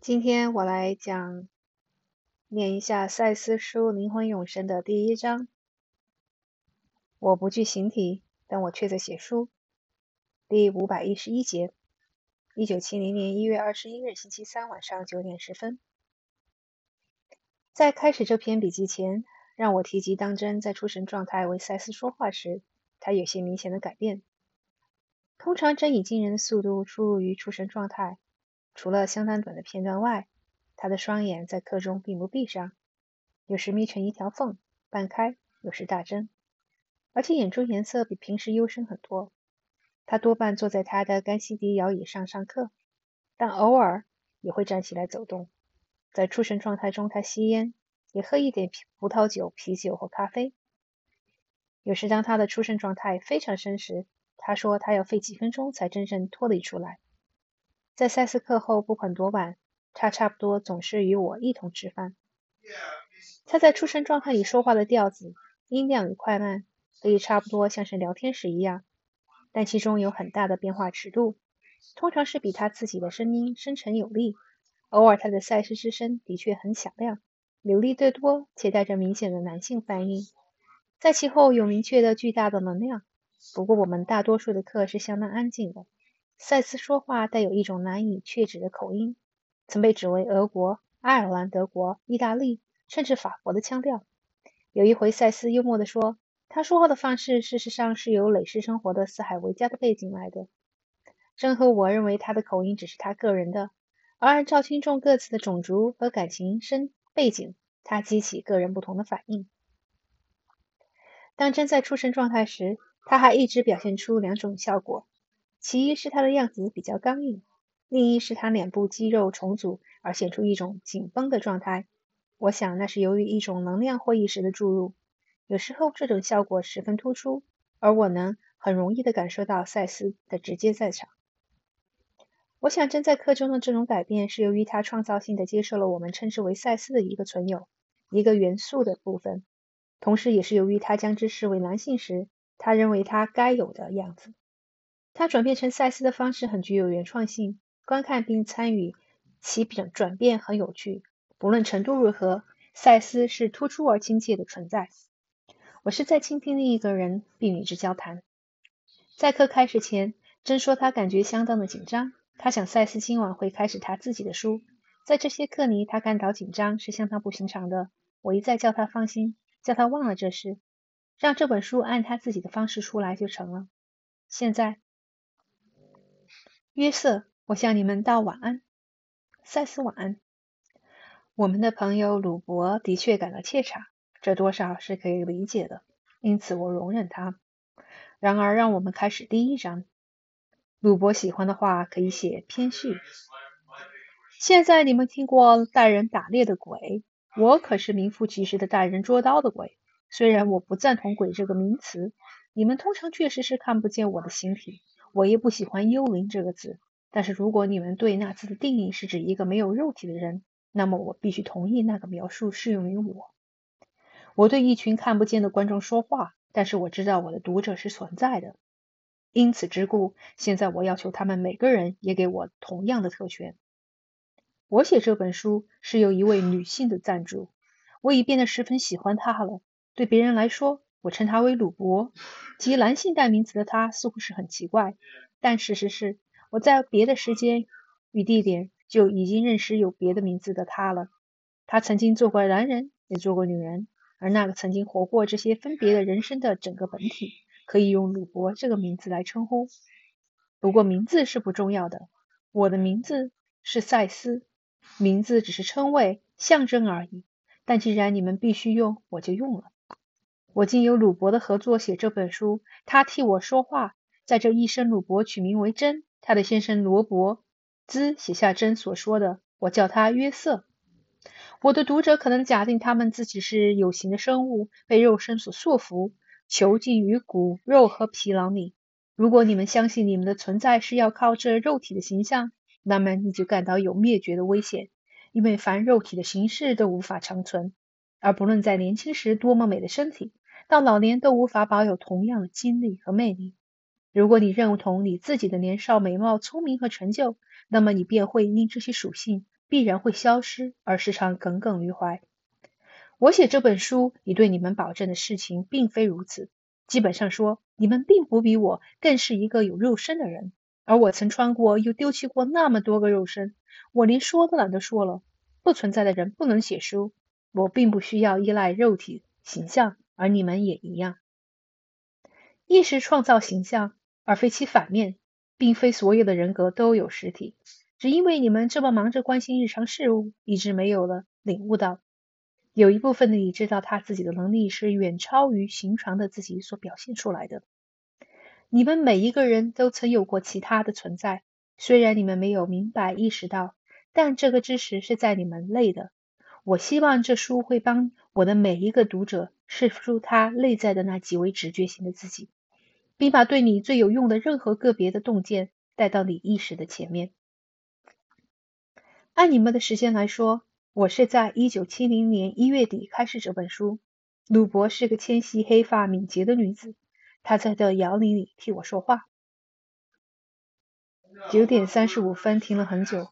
今天我来讲念一下赛斯书《灵魂永生》的第一章。我不惧形体，但我却在写书。第五百一十一节，一九七零年一月二十一日星期三晚上九点十分。在开始这篇笔记前，让我提及当真在出神状态为赛斯说话时，他有些明显的改变。通常真以惊人的速度出入于出神状态，除了相当短的片段外，他的双眼在课中并不闭上，有时眯成一条缝，半开，有时大睁，而且眼珠颜色比平时幽深很多。他多半坐在他的干西迪摇椅上上课，但偶尔也会站起来走动。在出神状态中，他吸烟，也喝一点葡萄酒、啤酒或咖啡。有时当他的出神状态非常深时，他说：“他要费几分钟才真正脱离出来。”在赛斯课后，不管多晚，他差不多总是与我一同吃饭。他在出生状态里说话的调子、音量与快慢，可以差不多像是聊天时一样，但其中有很大的变化尺度。通常是比他自己的声音深沉有力。偶尔，他的赛斯之声的确很响亮，流利得多，且带着明显的男性泛音。在其后有明确的巨大的能量。不过，我们大多数的课是相当安静的。赛斯说话带有一种难以确指的口音，曾被指为俄国、爱尔兰、德国、意大利，甚至法国的腔调。有一回，赛斯幽默地说：“他说话的方式事实上是由累世生活的四海为家的背景来的。”正和我认为他的口音只是他个人的，而按照听众各自的种族和感情生背景，他激起个人不同的反应。当真在出生状态时，他还一直表现出两种效果，其一是他的样子比较刚硬，另一是他脸部肌肉重组而显出一种紧绷的状态。我想那是由于一种能量或意识的注入，有时候这种效果十分突出，而我能很容易地感受到赛斯的直接在场。我想正在课中的这种改变是由于他创造性的接受了我们称之为赛斯的一个存有、一个元素的部分，同时也是由于他将之视为男性时。他认为他该有的样子。他转变成赛斯的方式很具有原创性，观看并参与其转转变很有趣。不论程度如何，赛斯是突出而亲切的存在。我是在倾听另一个人，并与之交谈。在课开始前，真说他感觉相当的紧张。他想赛斯今晚会开始他自己的书。在这些课里，他感到紧张是相当不寻常的。我一再叫他放心，叫他忘了这事。让这本书按他自己的方式出来就成了。现在，约瑟，我向你们道晚安。赛斯晚安。我们的朋友鲁伯的确感到怯场，这多少是可以理解的，因此我容忍他。然而，让我们开始第一章。鲁伯喜欢的话可以写篇序。现在你们听过带人打猎的鬼，我可是名副其实的带人捉刀的鬼。虽然我不赞同“鬼”这个名词，你们通常确实是看不见我的形体。我也不喜欢“幽灵”这个字，但是如果你们对那字的定义是指一个没有肉体的人，那么我必须同意那个描述适用于我。我对一群看不见的观众说话，但是我知道我的读者是存在的。因此之故，现在我要求他们每个人也给我同样的特权。我写这本书是由一位女性的赞助，我已变得十分喜欢她了。对别人来说，我称他为鲁伯，即男性代名词的他似乎是很奇怪，但事实是，我在别的时间与地点就已经认识有别的名字的他了。他曾经做过男人，也做过女人，而那个曾经活过这些分别的人生的整个本体，可以用鲁伯这个名字来称呼。不过名字是不重要的，我的名字是赛斯，名字只是称谓、象征而已。但既然你们必须用，我就用了。我经由鲁伯的合作写这本书，他替我说话。在这一生，鲁伯取名为真，他的先生罗伯兹写下真所说的，我叫他约瑟。我的读者可能假定他们自己是有形的生物，被肉身所束缚，囚禁于骨肉和皮囊里。如果你们相信你们的存在是要靠这肉体的形象，那么你就感到有灭绝的危险，因为凡肉体的形式都无法长存，而不论在年轻时多么美的身体。到老年都无法保有同样的精力和魅力。如果你认同你自己的年少美貌、聪明和成就，那么你便会因这些属性必然会消失，而时常耿耿于怀。我写这本书已对你们保证的事情，并非如此。基本上说，你们并不比我更是一个有肉身的人，而我曾穿过又丢弃过那么多个肉身，我连说都懒得说了。不存在的人不能写书，我并不需要依赖肉体形象，而你们也一样。意识创造形象，而非其反面，并非所有的人格都有实体。只因为你们这么忙着关心日常事务，一直没有了领悟到，有一部分的你知道他自己的能力是远超于寻常的自己所表现出来的。你们每一个人都曾有过其他的存在，虽然你们没有明白意识到。但这个知识是在你们内的。我希望这书会帮我的每一个读者是出他内在的那极为直觉型的自己，并把对你最有用的任何个别的洞见带到你意识的前面。按你们的时间来说，我是在一九七零年一月底开始这本书。鲁伯是个纤细、黑发、敏捷的女子，她在这摇铃里替我说话。九点三十五分，停了很久。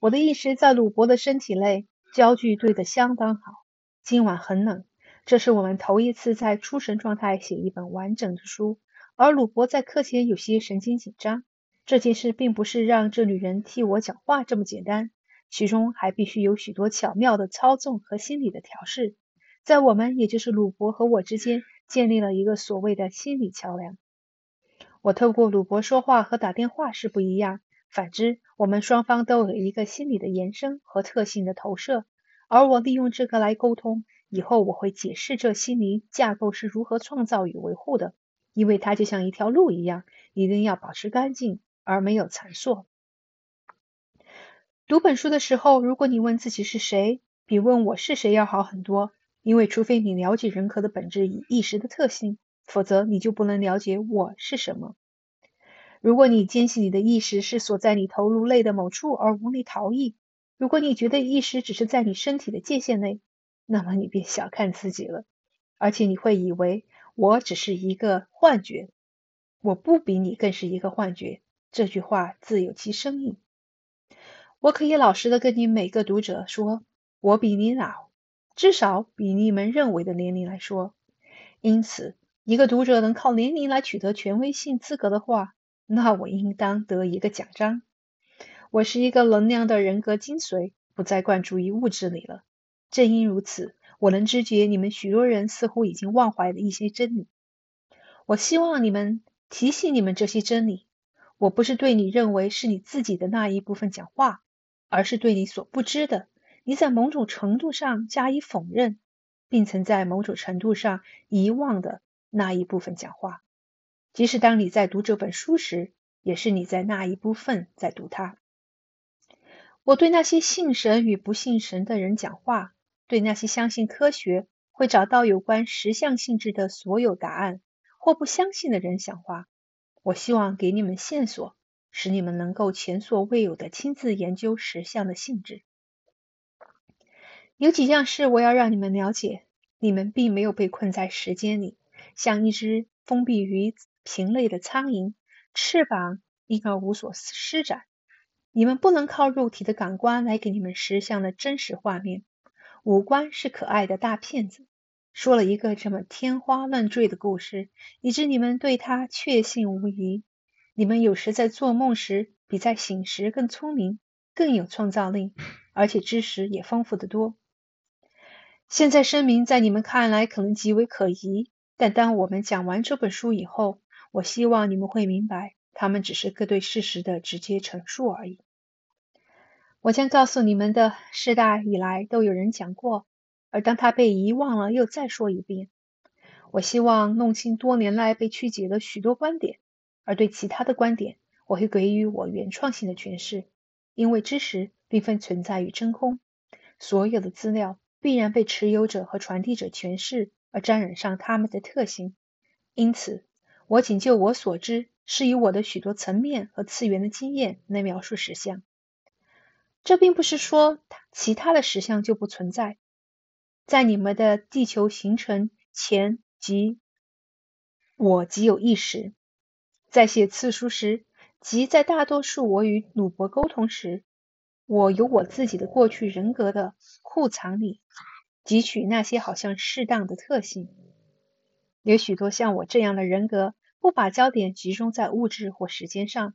我的意识在鲁伯的身体内，焦距对得相当好。今晚很冷，这是我们头一次在出神状态写一本完整的书，而鲁伯在课前有些神经紧张。这件事并不是让这女人替我讲话这么简单，其中还必须有许多巧妙的操纵和心理的调试。在我们，也就是鲁伯和我之间，建立了一个所谓的心理桥梁。我透过鲁伯说话和打电话是不一样。反之，我们双方都有一个心理的延伸和特性的投射，而我利用这个来沟通。以后我会解释这心灵架构是如何创造与维护的，因为它就像一条路一样，一定要保持干净而没有残缩。读本书的时候，如果你问自己是谁，比问我是谁要好很多，因为除非你了解人格的本质与意识的特性，否则你就不能了解我是什么。如果你坚信你的意识是锁在你头颅内的某处而无力逃逸，如果你觉得意识只是在你身体的界限内，那么你便小看自己了，而且你会以为我只是一个幻觉。我不比你更是一个幻觉。这句话自有其深意。我可以老实的跟你每个读者说，我比你老，至少比你们认为的年龄来说。因此，一个读者能靠年龄来取得权威性资格的话。那我应当得一个奖章。我是一个能量的人格精髓，不再灌注于物质里了。正因如此，我能知觉你们许多人似乎已经忘怀了一些真理。我希望你们提醒你们这些真理。我不是对你认为是你自己的那一部分讲话，而是对你所不知的，你在某种程度上加以否认，并曾在某种程度上遗忘的那一部分讲话。即使当你在读这本书时，也是你在那一部分在读它。我对那些信神与不信神的人讲话，对那些相信科学会找到有关实相性质的所有答案或不相信的人讲话。我希望给你们线索，使你们能够前所未有的亲自研究实相的性质。有几样事我要让你们了解：你们并没有被困在时间里，像一只封闭于。瓶内的苍蝇，翅膀因而无所施展。你们不能靠肉体的感官来给你们实相的真实画面。五官是可爱的大骗子，说了一个这么天花乱坠的故事，以致你们对他确信无疑。你们有时在做梦时，比在醒时更聪明，更有创造力，而且知识也丰富得多。现在声明，在你们看来可能极为可疑，但当我们讲完这本书以后，我希望你们会明白，他们只是个对事实的直接陈述而已。我将告诉你们的，世代以来都有人讲过，而当他被遗忘了，又再说一遍。我希望弄清多年来被曲解的许多观点，而对其他的观点，我会给予我原创性的诠释。因为知识并非存在于真空，所有的资料必然被持有者和传递者诠释而沾染上他们的特性，因此。我仅就我所知，是以我的许多层面和次元的经验来描述实相。这并不是说其他的实相就不存在。在你们的地球形成前，即我即有意识。在写次书时，即在大多数我与鲁伯沟通时，我由我自己的过去人格的库藏里汲取那些好像适当的特性。有许多像我这样的人格，不把焦点集中在物质或时间上。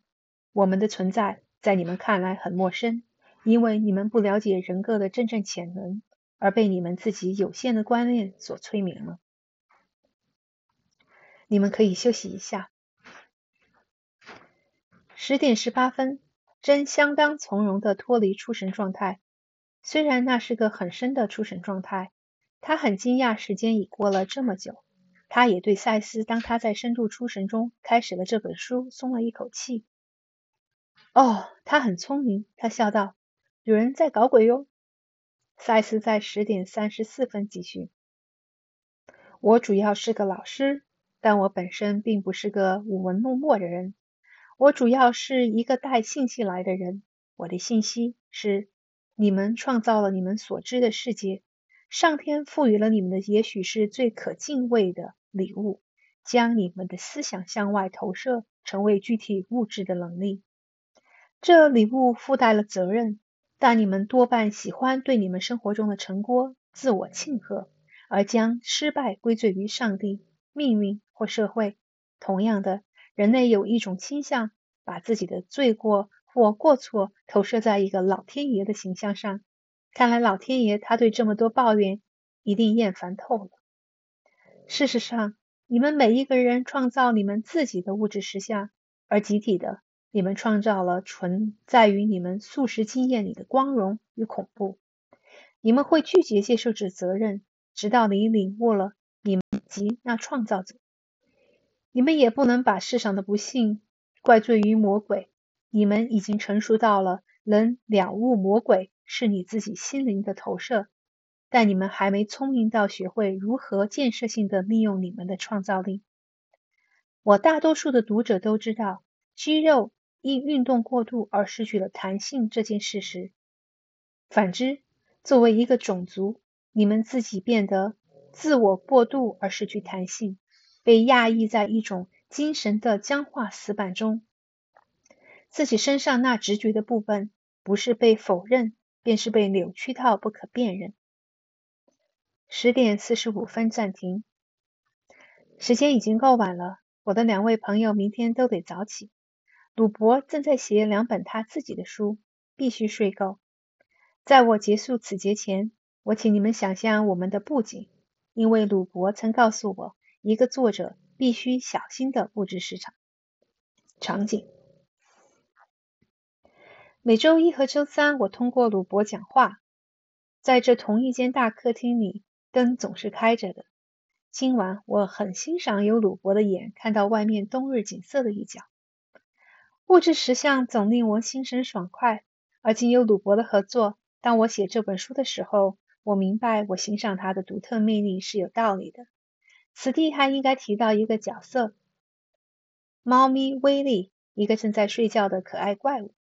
我们的存在在你们看来很陌生，因为你们不了解人格的真正潜能，而被你们自己有限的观念所催眠了。你们可以休息一下。十点十八分，真相当从容的脱离出神状态。虽然那是个很深的出神状态，他很惊讶时间已过了这么久。他也对赛斯，当他在深度出神中开始了这本书，松了一口气。哦，他很聪明，他笑道：“有人在搞鬼哟。”赛斯在十点三十四分继续：“我主要是个老师，但我本身并不是个舞文弄墨的人。我主要是一个带信息来的人。我的信息是：你们创造了你们所知的世界，上天赋予了你们的，也许是最可敬畏的。”礼物将你们的思想向外投射，成为具体物质的能力。这礼物附带了责任，但你们多半喜欢对你们生活中的成果自我庆贺，而将失败归罪于上帝、命运或社会。同样的，人类有一种倾向，把自己的罪过或过错投射在一个老天爷的形象上。看来老天爷他对这么多抱怨一定厌烦透了。事实上，你们每一个人创造你们自己的物质实相，而集体的，你们创造了存在于你们素食经验里的光荣与恐怖。你们会拒绝接受这责任，直到你领悟了你们及那创造者。你们也不能把世上的不幸怪罪于魔鬼。你们已经成熟到了能了悟魔鬼是你自己心灵的投射。但你们还没聪明到学会如何建设性的利用你们的创造力。我大多数的读者都知道，肌肉因运动过度而失去了弹性这件事实。反之，作为一个种族，你们自己变得自我过度而失去弹性，被压抑在一种精神的僵化死板中。自己身上那直觉的部分，不是被否认，便是被扭曲到不可辨认。十点四十五分暂停。时间已经够晚了，我的两位朋友明天都得早起。鲁伯正在写两本他自己的书，必须睡够。在我结束此节前，我请你们想象我们的布景，因为鲁伯曾告诉我，一个作者必须小心的布置市场场景。每周一和周三，我通过鲁伯讲话，在这同一间大客厅里。灯总是开着的。今晚我很欣赏有鲁伯的眼看到外面冬日景色的一角。物质实相总令我心神爽快，而今有鲁伯的合作，当我写这本书的时候，我明白我欣赏他的独特魅力是有道理的。此地还应该提到一个角色——猫咪威利，一个正在睡觉的可爱怪物。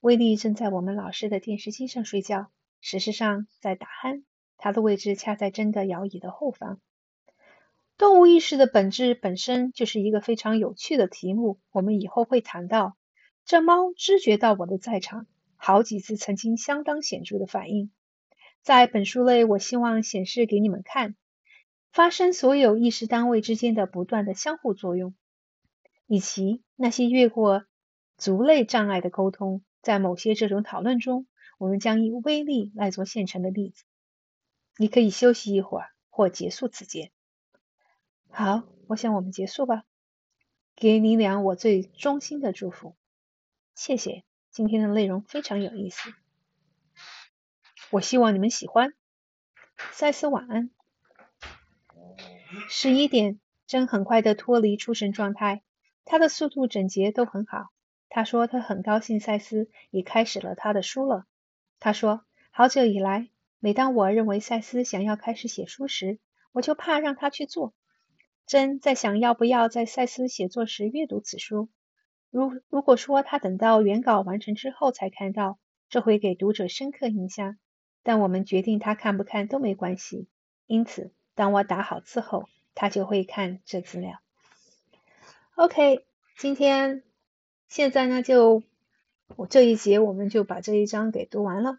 威利正在我们老师的电视机上睡觉，事实上在打鼾。它的位置恰在真的摇椅的后方。动物意识的本质本身就是一个非常有趣的题目，我们以后会谈到。这猫知觉到我的在场，好几次曾经相当显著的反应。在本书内，我希望显示给你们看，发生所有意识单位之间的不断的相互作用，以及那些越过族类障碍的沟通。在某些这种讨论中，我们将以威力来做现成的例子。你可以休息一会儿，或结束此节。好，我想我们结束吧。给你俩我最衷心的祝福，谢谢。今天的内容非常有意思，我希望你们喜欢。赛斯晚安。十一点，真很快的脱离出神状态，他的速度整洁都很好。他说他很高兴赛斯已开始了他的书了。他说好久以来。每当我认为赛斯想要开始写书时，我就怕让他去做。真在想要不要在赛斯写作时阅读此书。如如果说他等到原稿完成之后才看到，这会给读者深刻印象。但我们决定他看不看都没关系。因此，当我打好字后，他就会看这资料。OK，今天现在呢就我这一节我们就把这一章给读完了。